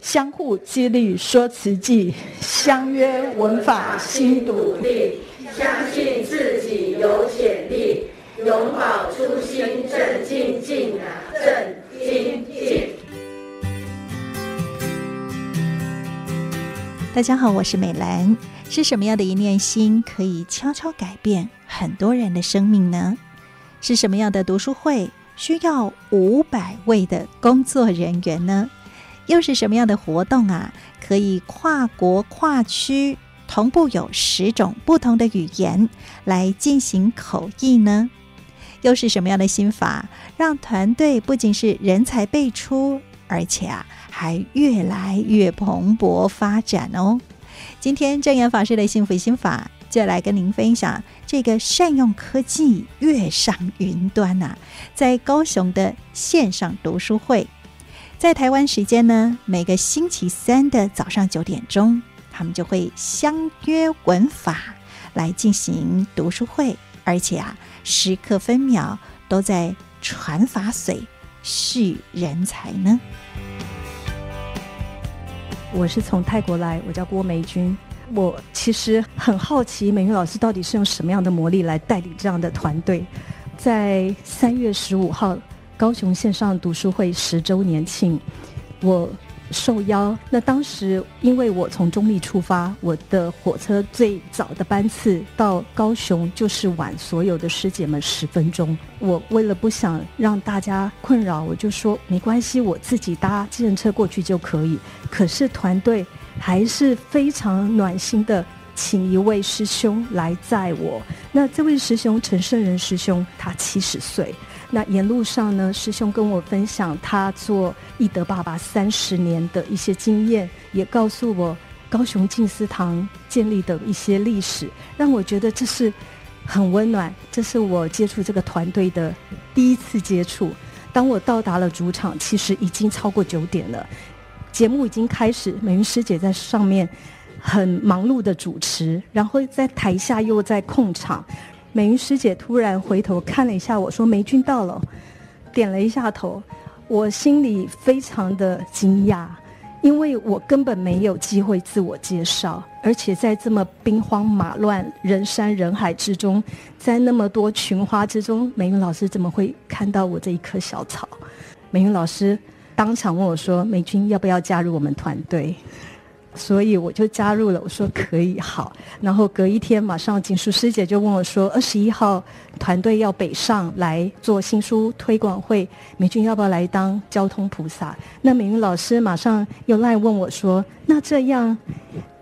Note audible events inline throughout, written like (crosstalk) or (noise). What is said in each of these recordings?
相互激励说词记，相约文法新独立，相信自己有潜力，永葆初心正精进啊，正精进。大家好，我是美兰。是什么样的一念心可以悄悄改变很多人的生命呢？是什么样的读书会需要五百位的工作人员呢？又是什么样的活动啊，可以跨国跨区同步有十种不同的语言来进行口译呢？又是什么样的心法，让团队不仅是人才辈出，而且啊，还越来越蓬勃发展哦？今天证严法师的幸福心法就来跟您分享这个善用科技跃上云端呐、啊，在高雄的线上读书会，在台湾时间呢，每个星期三的早上九点钟，他们就会相约文法来进行读书会，而且啊，时刻分秒都在传法髓、蓄人才呢。我是从泰国来，我叫郭梅君。我其实很好奇，美云老师到底是用什么样的魔力来带领这样的团队？在三月十五号，高雄线上读书会十周年庆，我。受邀，那当时因为我从中坜出发，我的火车最早的班次到高雄就是晚所有的师姐们十分钟。我为了不想让大家困扰，我就说没关系，我自己搭计程车过去就可以。可是团队还是非常暖心的，请一位师兄来载我。那这位师兄陈胜仁师兄，他七十岁。那沿路上呢，师兄跟我分享他做懿德爸爸三十年的一些经验，也告诉我高雄静思堂建立的一些历史，让我觉得这是很温暖。这是我接触这个团队的第一次接触。当我到达了主场，其实已经超过九点了，节目已经开始，美云师姐在上面很忙碌的主持，然后在台下又在控场。美云师姐突然回头看了一下我说：“玫君到了。”点了一下头，我心里非常的惊讶，因为我根本没有机会自我介绍，而且在这么兵荒马乱、人山人海之中，在那么多群花之中，美云老师怎么会看到我这一棵小草？美云老师当场问我说：“美君要不要加入我们团队？”所以我就加入了，我说可以好，然后隔一天马上锦书师姐就问我说，二十一号团队要北上来做新书推广会，美军要不要来当交通菩萨？那美云老师马上又来问我说，那这样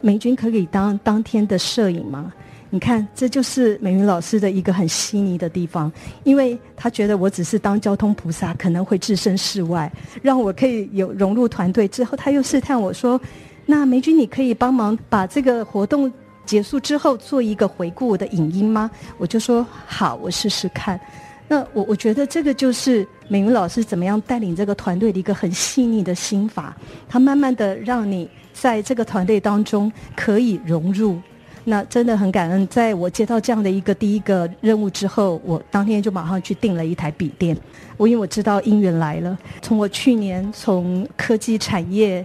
美军可以当当天的摄影吗？你看，这就是美云老师的一个很细腻的地方，因为他觉得我只是当交通菩萨可能会置身事外，让我可以有融入团队之后，他又试探我说。那梅君，你可以帮忙把这个活动结束之后做一个回顾的影音吗？我就说好，我试试看。那我我觉得这个就是美云老师怎么样带领这个团队的一个很细腻的心法，他慢慢的让你在这个团队当中可以融入。那真的很感恩，在我接到这样的一个第一个任务之后，我当天就马上去订了一台笔电。我因为我知道姻缘来了，从我去年从科技产业。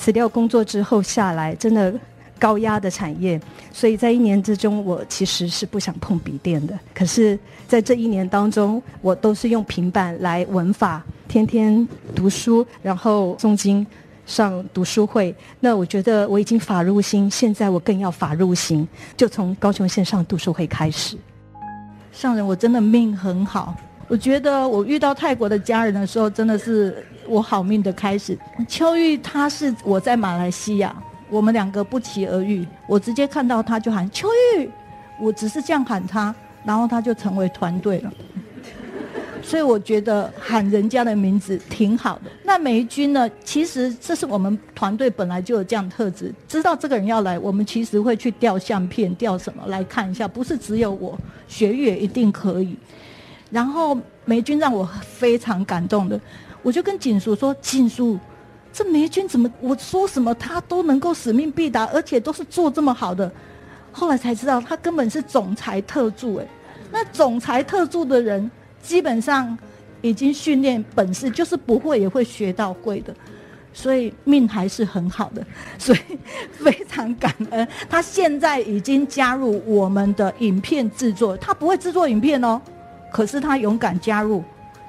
辞掉工作之后下来，真的高压的产业，所以在一年之中，我其实是不想碰笔电的。可是，在这一年当中，我都是用平板来文法，天天读书，然后诵经、上读书会。那我觉得我已经法入心，现在我更要法入行，就从高雄线上读书会开始。上人，我真的命很好。我觉得我遇到泰国的家人的时候，真的是我好命的开始。秋玉他是我在马来西亚，我们两个不期而遇，我直接看到他就喊秋玉，我只是这样喊他，然后他就成为团队了。所以我觉得喊人家的名字挺好的。那玫君呢？其实这是我们团队本来就有这样特质，知道这个人要来，我们其实会去调相片、调什么来看一下，不是只有我，学玉也一定可以。然后玫君让我非常感动的，我就跟锦叔说：“锦叔，这玫君怎么我说什么他都能够使命必达，而且都是做这么好的。”后来才知道他根本是总裁特助哎，那总裁特助的人基本上已经训练本事，就是不会也会学到会的。所以命还是很好的，(laughs) 所以非常感恩。他现在已经加入我们的影片制作，他不会制作影片哦，可是他勇敢加入，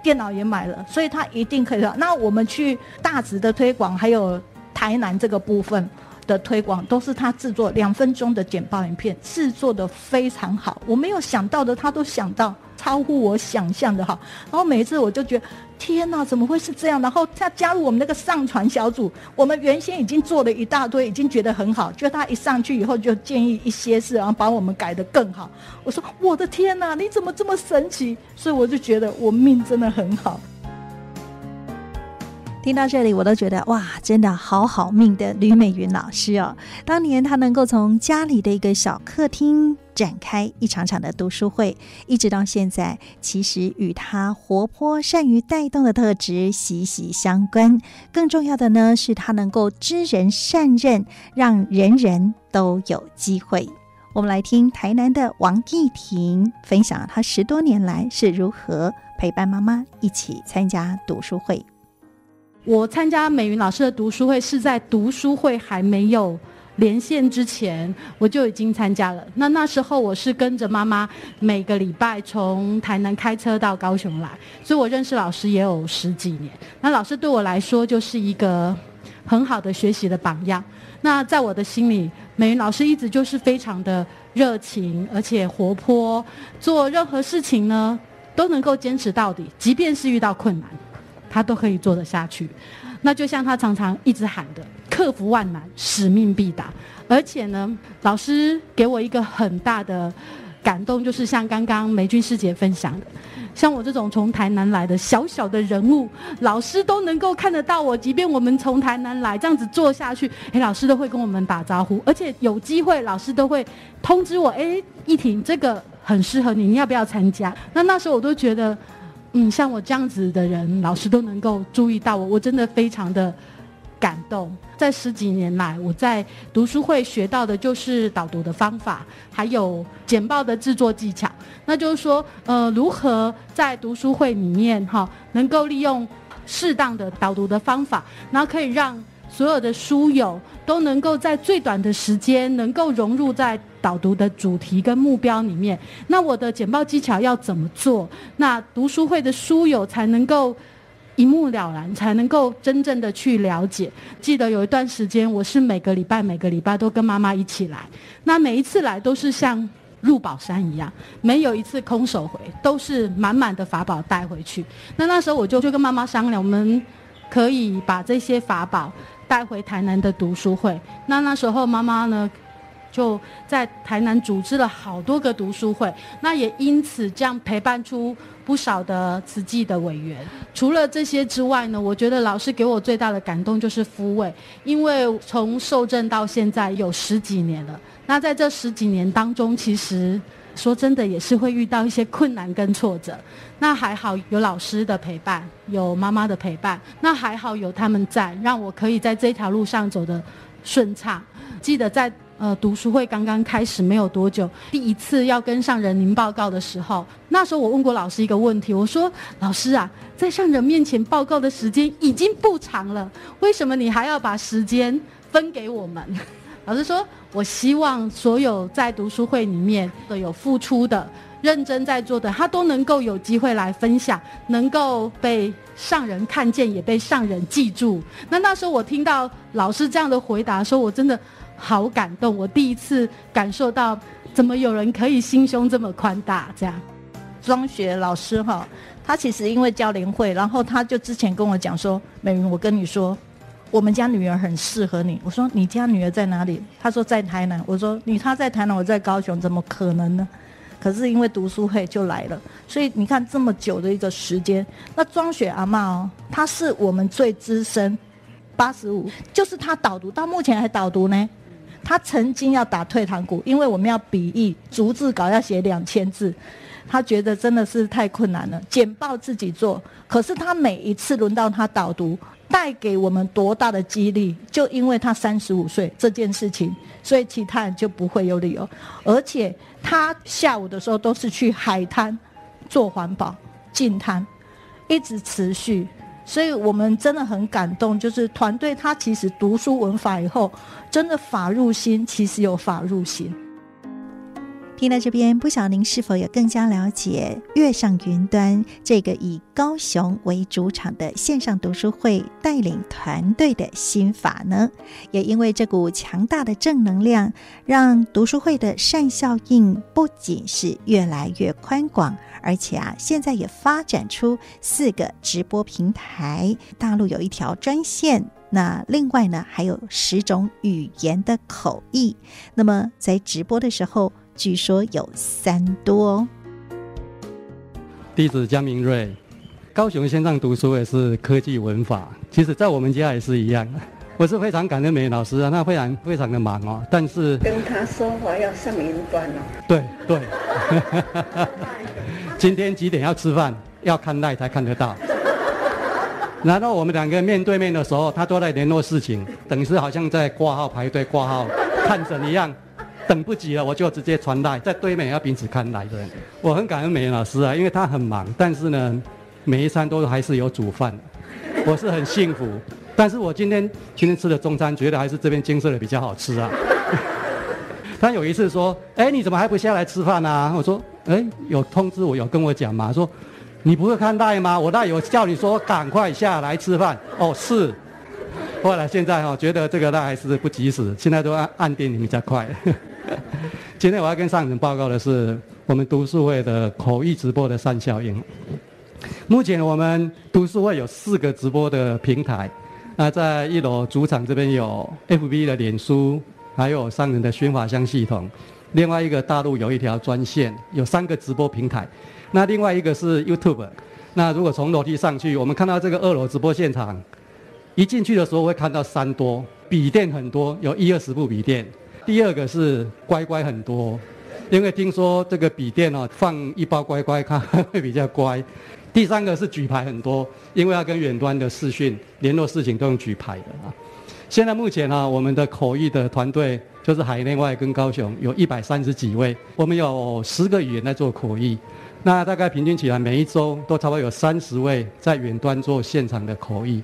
电脑也买了，所以他一定可以。那我们去大直的推广，还有台南这个部分的推广，都是他制作两分钟的简报影片，制作的非常好。我没有想到的，他都想到。超乎我想象的好，然后每一次我就觉得天哪，怎么会是这样？然后他加入我们那个上传小组，我们原先已经做了一大堆，已经觉得很好，就他一上去以后就建议一些事，然后把我们改得更好。我说我的天哪，你怎么这么神奇？所以我就觉得我命真的很好。听到这里，我都觉得哇，真的好好命的吕美云老师哦！当年她能够从家里的一个小客厅展开一场场的读书会，一直到现在，其实与她活泼、善于带动的特质息息相关。更重要的呢，是她能够知人善任，让人人都有机会。我们来听台南的王艺婷分享她十多年来是如何陪伴妈妈一起参加读书会。我参加美云老师的读书会是在读书会还没有连线之前，我就已经参加了。那那时候我是跟着妈妈每个礼拜从台南开车到高雄来，所以我认识老师也有十几年。那老师对我来说就是一个很好的学习的榜样。那在我的心里，美云老师一直就是非常的热情，而且活泼，做任何事情呢都能够坚持到底，即便是遇到困难。他都可以做得下去，那就像他常常一直喊的“克服万难，使命必达”。而且呢，老师给我一个很大的感动，就是像刚刚梅君师姐分享的，像我这种从台南来的小小的人物，老师都能够看得到我。即便我们从台南来，这样子做下去，哎，老师都会跟我们打招呼，而且有机会，老师都会通知我：“哎，艺婷，这个很适合你，你要不要参加？”那那时候我都觉得。嗯，像我这样子的人，老师都能够注意到我，我真的非常的感动。在十几年来，我在读书会学到的就是导读的方法，还有简报的制作技巧。那就是说，呃，如何在读书会里面哈，能够利用适当的导读的方法，然后可以让所有的书友都能够在最短的时间，能够融入在导读的主题跟目标里面。那我的简报技巧要怎么做？那读书会的书友才能够一目了然，才能够真正的去了解。记得有一段时间，我是每个礼拜每个礼拜都跟妈妈一起来。那每一次来都是像入宝山一样，没有一次空手回，都是满满的法宝带回去。那那时候我就就跟妈妈商量，我们可以把这些法宝。带回台南的读书会，那那时候妈妈呢，就在台南组织了好多个读书会，那也因此这样陪伴出不少的慈济的委员。除了这些之外呢，我觉得老师给我最大的感动就是抚慰，因为从受证到现在有十几年了，那在这十几年当中，其实。说真的，也是会遇到一些困难跟挫折。那还好有老师的陪伴，有妈妈的陪伴。那还好有他们在，让我可以在这条路上走得顺畅。记得在呃读书会刚刚开始没有多久，第一次要跟上人您报告的时候，那时候我问过老师一个问题，我说：“老师啊，在上人面前报告的时间已经不长了，为什么你还要把时间分给我们？” (laughs) 老师说：“我希望所有在读书会里面的有付出的、认真在做的，他都能够有机会来分享，能够被上人看见，也被上人记住。”那那时候我听到老师这样的回答，说我真的好感动。我第一次感受到，怎么有人可以心胸这么宽大？这样，庄学老师哈，他其实因为教联会，然后他就之前跟我讲说：“美云，我跟你说。”我们家女儿很适合你。我说，你家女儿在哪里？她说在台南。我说你她在台南，我在高雄，怎么可能呢？可是因为读书会就来了，所以你看这么久的一个时间。那庄雪阿嬷哦，她是我们最资深，八十五，就是她导读到目前还导读呢。他曾经要打退堂鼓，因为我们要笔译逐字稿要写两千字，他觉得真的是太困难了。简报自己做，可是他每一次轮到他导读。带给我们多大的激励？就因为他三十五岁这件事情，所以其他人就不会有理由。而且他下午的时候都是去海滩做环保净滩，一直持续。所以我们真的很感动，就是团队他其实读书文法以后，真的法入心，其实有法入心。听到这边，不晓您是否有更加了解“跃上云端”这个以高雄为主场的线上读书会带领团队的心法呢？也因为这股强大的正能量，让读书会的善效应不仅是越来越宽广，而且啊，现在也发展出四个直播平台，大陆有一条专线，那另外呢，还有十种语言的口译。那么在直播的时候，据说有三多。弟子江明瑞，高雄线上读书也是科技文法。其实，在我们家也是一样。我是非常感恩美老师啊，那非常非常的忙哦。但是跟他说话要上云端哦。对对。(laughs) 今天几点要吃饭？要看赖才看得到。然后我们两个面对面的时候，他都在联络事情，等于是好像在挂号排队挂号看诊一样。等不及了，我就直接传来，在对面要彼此看来的。我很感恩美妍老师啊，因为他很忙，但是呢，每一餐都还是有煮饭，我是很幸福。但是我今天今天吃的中餐，觉得还是这边金色的比较好吃啊。他有一次说：“哎，你怎么还不下来吃饭啊？”我说：“哎，有通知我，有跟我讲嘛，说你不会看赖吗？我赖有叫你说赶快下来吃饭。”哦，是。后来现在哈，觉得这个赖还是不及时，现在都按按电铃比较快。(laughs) 今天我要跟上人报告的是我们读书会的口译直播的三效应。目前我们读书会有四个直播的平台，那在一楼主场这边有 FB 的脸书，还有上人的宣法箱系统。另外一个大陆有一条专线，有三个直播平台。那另外一个是 YouTube。那如果从楼梯上去，我们看到这个二楼直播现场，一进去的时候会看到三多笔电很多，有一二十部笔电。第二个是乖乖很多，因为听说这个笔电哦，放一包乖乖，它会比较乖。第三个是举牌很多，因为要跟远端的视讯联络事情都用举牌的啊。现在目前呢，我们的口译的团队就是海内外跟高雄有一百三十几位，我们有十个语言在做口译，那大概平均起来每一周都差不多有三十位在远端做现场的口译。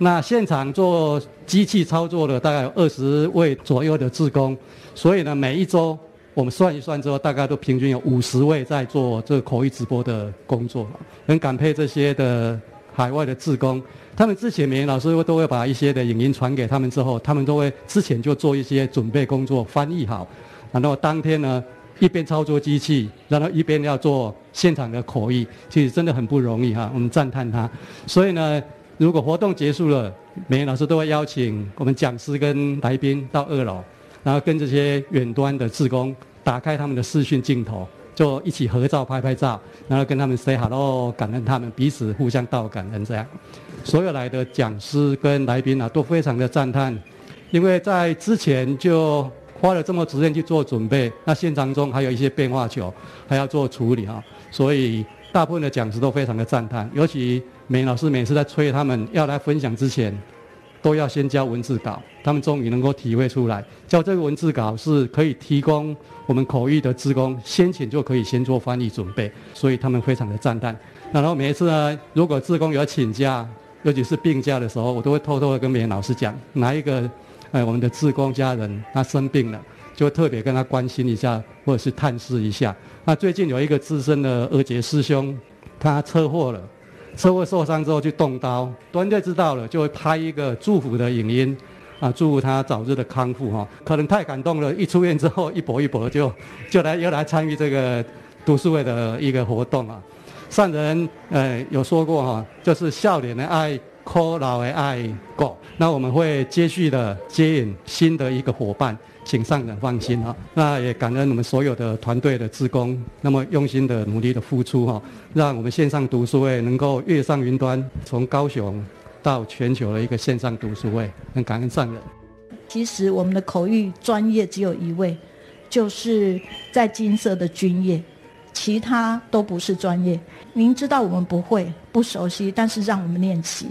那现场做机器操作的大概有二十位左右的志工，所以呢，每一周我们算一算之后，大概都平均有五十位在做这个口译直播的工作。很感佩这些的海外的志工，他们之前每年老师都会把一些的影音传给他们之后，他们都会之前就做一些准备工作，翻译好，然后当天呢一边操作机器，然后一边要做现场的口译，其实真的很不容易哈，我们赞叹他。所以呢。如果活动结束了，每位老师都会邀请我们讲师跟来宾到二楼，然后跟这些远端的志工打开他们的视讯镜头，就一起合照拍拍照，然后跟他们 say hello，感恩他们彼此互相道感恩这样。所有来的讲师跟来宾啊，都非常的赞叹，因为在之前就花了这么时间去做准备，那现场中还有一些变化球还要做处理啊，所以大部分的讲师都非常的赞叹，尤其。美老师每次在催他们要来分享之前，都要先交文字稿。他们终于能够体会出来，交这个文字稿是可以提供我们口译的志工先前就可以先做翻译准备，所以他们非常的赞叹。然后每一次呢，如果志工有请假，尤其是病假的时候，我都会偷偷的跟美老师讲，哪一个呃我们的志工家人他生病了，就会特别跟他关心一下，或者是探视一下。那最近有一个资深的二杰师兄，他车祸了。车祸受伤之后去动刀，团队知道了就会拍一个祝福的影音，啊，祝福他早日的康复哈。可能太感动了，一出院之后一搏一搏就就来又来参与这个读书会的一个活动啊。上人呃有说过哈，就是笑脸的爱，苦老的爱过。那我们会接续的接引新的一个伙伴。请上人放心哈，那也感恩我们所有的团队的职工，那么用心的努力的付出哈，让我们线上读书会能够跃上云端，从高雄到全球的一个线上读书会，很感恩上人。其实我们的口译专业只有一位，就是在金色的军业，其他都不是专业。您知道我们不会不熟悉，但是让我们练习。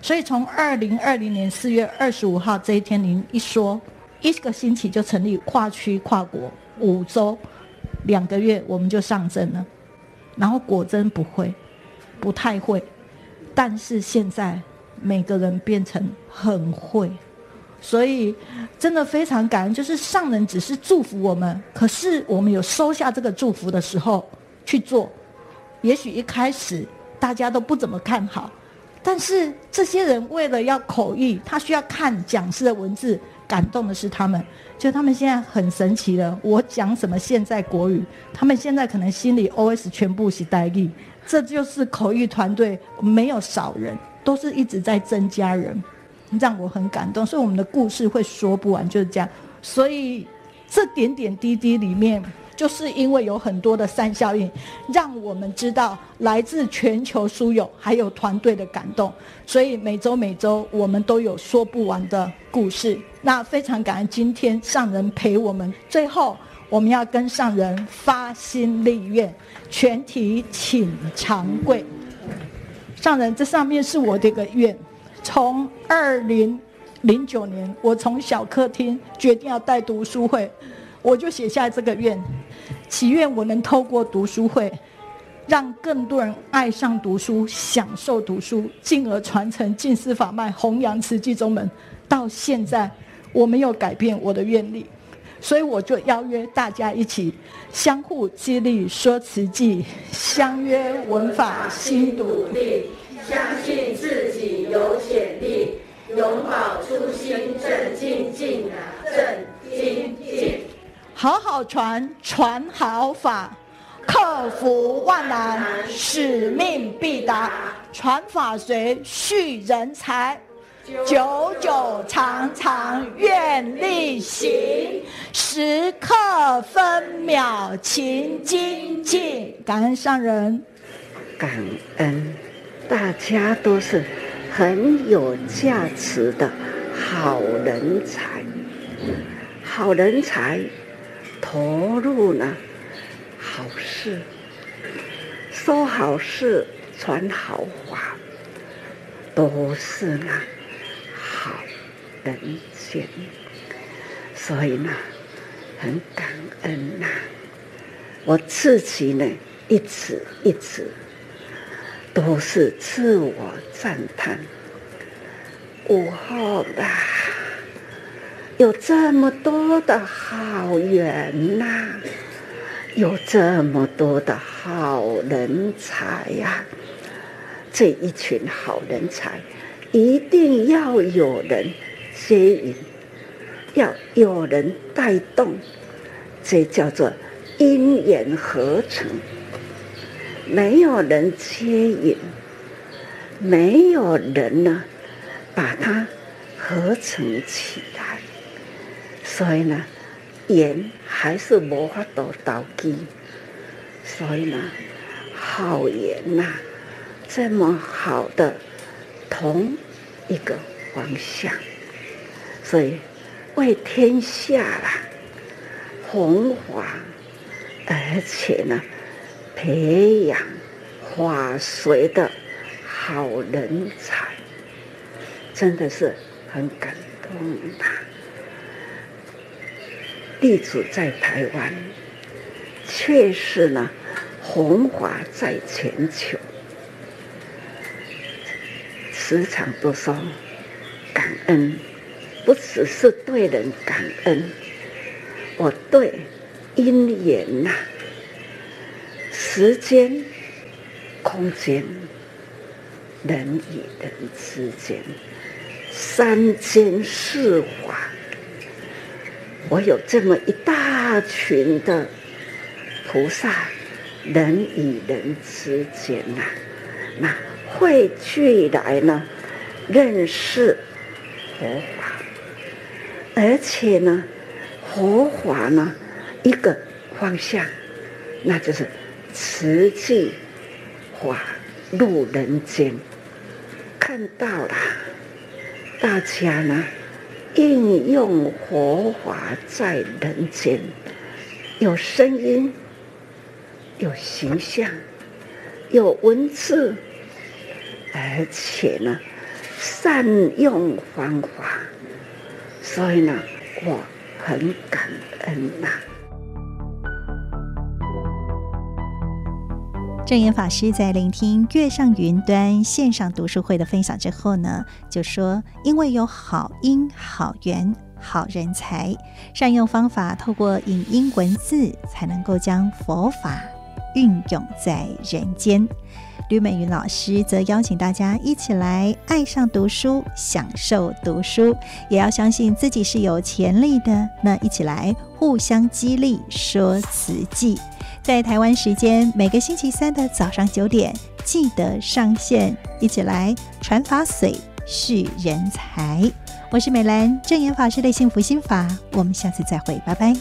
所以从二零二零年四月二十五号这一天，您一说。一个星期就成立跨区跨国五周，两个月我们就上阵了。然后果真不会，不太会，但是现在每个人变成很会。所以，真的非常感恩，就是上人只是祝福我们，可是我们有收下这个祝福的时候去做。也许一开始大家都不怎么看好，但是这些人为了要口译，他需要看讲师的文字，感动的是他们。就他们现在很神奇了，我讲什么现在国语，他们现在可能心里 OS 全部是台语。这就是口译团队没有少人，都是一直在增加人。让我很感动，所以我们的故事会说不完，就是这样。所以这点点滴滴里面，就是因为有很多的善效应，让我们知道来自全球书友还有团队的感动。所以每周每周我们都有说不完的故事。那非常感恩今天上人陪我们。最后我们要跟上人发心立愿，全体请长跪。上人，这上面是我的一个愿。从二零零九年，我从小客厅决定要带读书会，我就写下这个愿，祈愿我能透过读书会，让更多人爱上读书，享受读书，进而传承净思法脉，弘扬慈济宗门。到现在，我没有改变我的愿力，所以我就邀约大家一起相互激励，说慈济，相约闻法心独立。相信自己有潜力，永葆初心，正精进啊，正精。好好传，传好法，克服万难，使命必达。传法随，续人才，久久长长愿力行，时刻分秒勤精进。感恩上人，感恩。大家都是很有价值的好人才，好人才投入呢好事，说好事，传好话，都是呢好人间，所以呢很感恩呐，我自己呢一直一直。都是自我赞叹，午后啦，有这么多的好缘呐、有这么多的好人才呀、这一群好人才，一定要有人接引，要有人带动，这叫做因缘合成。没有人接引，没有人呢，把它合成起来，所以呢，言还是无法度导机，所以呢，好言呐，这么好的同一个方向，所以为天下啦，弘法，而且呢。培养法随的好人才，真的是很感动的。地主在台湾，却是呢，红华在全球，时常都说感恩，不只是对人感恩，我对因缘呐。时间、空间、人与人之间，三间四法，我有这么一大群的菩萨，人与人之间呐、啊，那汇聚来呢，认识佛法，而且呢，佛法呢，一个方向，那就是。慈济法入人间，看到了大家呢，应用佛法在人间，有声音，有形象，有文字，而且呢，善用方法，所以呢，我很感恩呐、证严法师在聆听月上云端线上读书会的分享之后呢，就说：“因为有好因、好缘、好人才，善用方法，透过影音文字，才能够将佛法运用在人间。”吕美云老师则邀请大家一起来爱上读书，享受读书，也要相信自己是有潜力的。那一起来互相激励，说慈济，在台湾时间每个星期三的早上九点，记得上线，一起来传法水，续人才。我是美兰，正言法师的幸福心法，我们下次再会，拜拜。